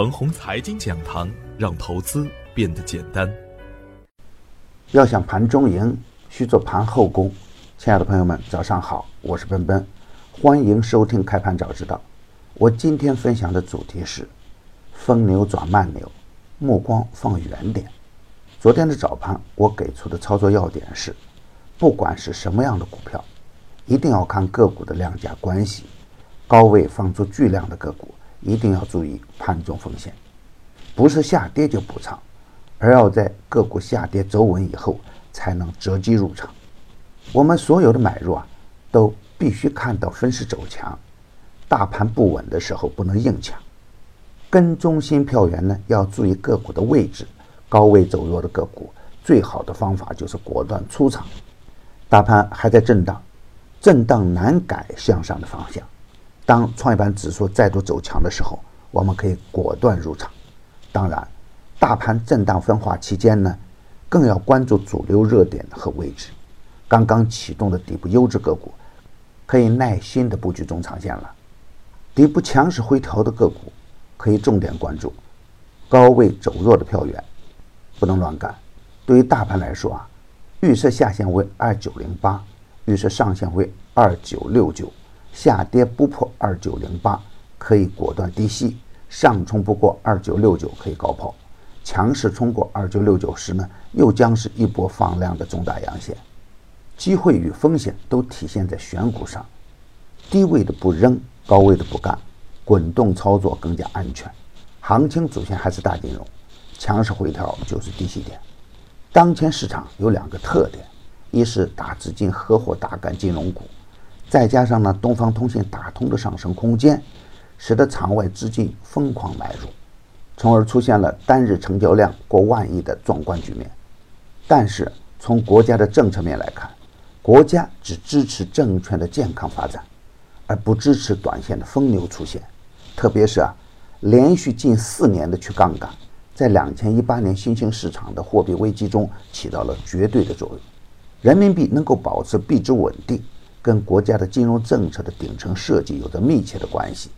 腾宏财经讲堂，让投资变得简单。要想盘中赢，需做盘后功。亲爱的朋友们，早上好，我是奔奔，欢迎收听开盘早知道。我今天分享的主题是风牛转慢牛，目光放远点。昨天的早盘，我给出的操作要点是：不管是什么样的股票，一定要看个股的量价关系。高位放出巨量的个股，一定要注意盘中风险，不是下跌就补仓，而要在个股下跌走稳以后才能择机入场。我们所有的买入啊，都必须看到分时走强，大盘不稳的时候不能硬抢。跟踪新票源呢，要注意个股的位置。高位走弱的个股，最好的方法就是果断出场。大盘还在震荡，震荡难改向上的方向。当创业板指数再度走强的时候，我们可以果断入场。当然，大盘震荡分化期间呢，更要关注主流热点和位置。刚刚启动的底部优质个股，可以耐心的布局中长线了。底部强势回调的个股，可以重点关注高位走弱的票源。不能乱干。对于大盘来说啊，预设下限为二九零八，预设上限为二九六九，下跌不破二九零八可以果断低吸，上冲不过二九六九可以高抛，强势冲过二九六九时呢，又将是一波放量的重大阳线。机会与风险都体现在选股上，低位的不扔，高位的不干，滚动操作更加安全。行情主线还是大金融。强势回调就是低吸点。当前市场有两个特点：一是大资金合伙打干金融股，再加上呢东方通信打通的上升空间，使得场外资金疯狂买入，从而出现了单日成交量过万亿的壮观局面。但是从国家的政策面来看，国家只支持证券的健康发展，而不支持短线的疯牛出现。特别是啊，连续近四年的去杠杆。在两千一八年新兴市场的货币危机中起到了绝对的作用。人民币能够保持币值稳定，跟国家的金融政策的顶层设计有着密切的关系。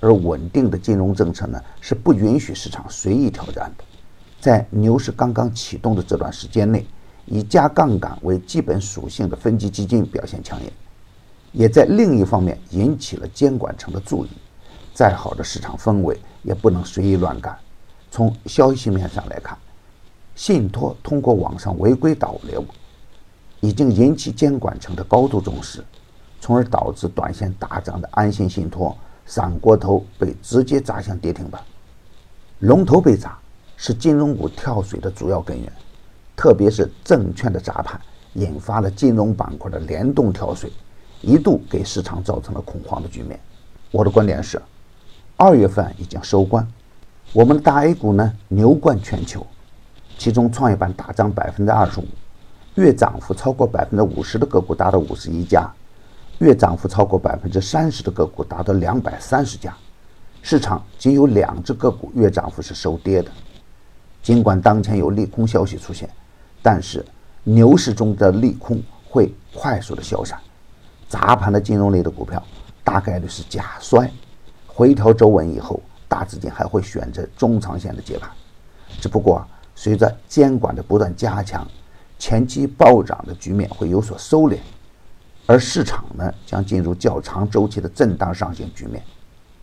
而稳定的金融政策呢，是不允许市场随意挑战的。在牛市刚刚启动的这段时间内，以加杠杆为基本属性的分级基金表现抢眼，也在另一方面引起了监管层的注意。再好的市场氛围，也不能随意乱干。从消息面上来看，信托通过网上违规导流，已经引起监管层的高度重视，从而导致短线大涨的安信信托散锅头被直接砸向跌停板。龙头被砸是金融股跳水的主要根源，特别是证券的砸盘，引发了金融板块的联动跳水，一度给市场造成了恐慌的局面。我的观点是，二月份已经收官。我们的大 A 股呢，牛冠全球，其中创业板大涨百分之二十五，月涨幅超过百分之五十的个股达到五十一家，月涨幅超过百分之三十的个股达到两百三十家，市场仅有两只个股月涨幅是收跌的。尽管当前有利空消息出现，但是牛市中的利空会快速的消散，砸盘的金融类的股票大概率是假摔，回调走稳以后。大资金还会选择中长线的接盘，只不过随着监管的不断加强，前期暴涨的局面会有所收敛，而市场呢将进入较长周期的震荡上行局面。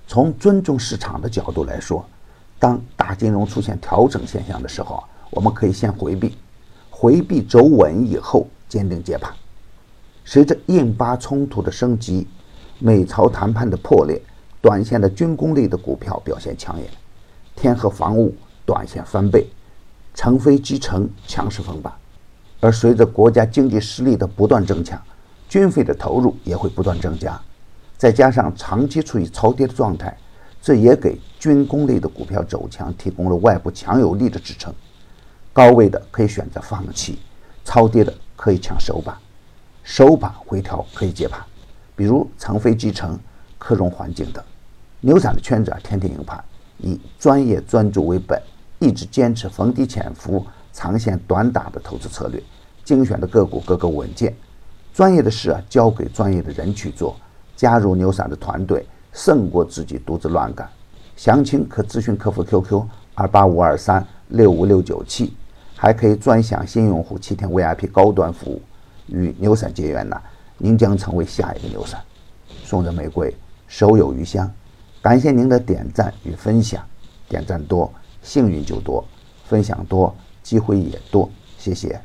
从尊重市场的角度来说，当大金融出现调整现象的时候，我们可以先回避，回避走稳以后坚定接盘。随着印巴冲突的升级，美朝谈判的破裂。短线的军工类的股票表现抢眼，天河防务短线翻倍，成飞集成强势封板。而随着国家经济实力的不断增强，军费的投入也会不断增加，再加上长期处于超跌的状态，这也给军工类的股票走强提供了外部强有力的支撑。高位的可以选择放弃，超跌的可以抢首板，首板回调可以接盘，比如成飞集成、科融环境等。牛散的圈子啊，天天赢盘，以专业专注为本，一直坚持逢低潜伏、长线短打的投资策略，精选的个股个个稳健。专业的事啊，交给专业的人去做。加入牛散的团队，胜过自己独自乱干。详情可咨询客服 QQ 二八五二三六五六九七，还可以专享新用户七天 VIP 高端服务。与牛散结缘呢，您将成为下一个牛散。送人玫瑰，手有余香。感谢您的点赞与分享，点赞多，幸运就多；分享多，机会也多。谢谢。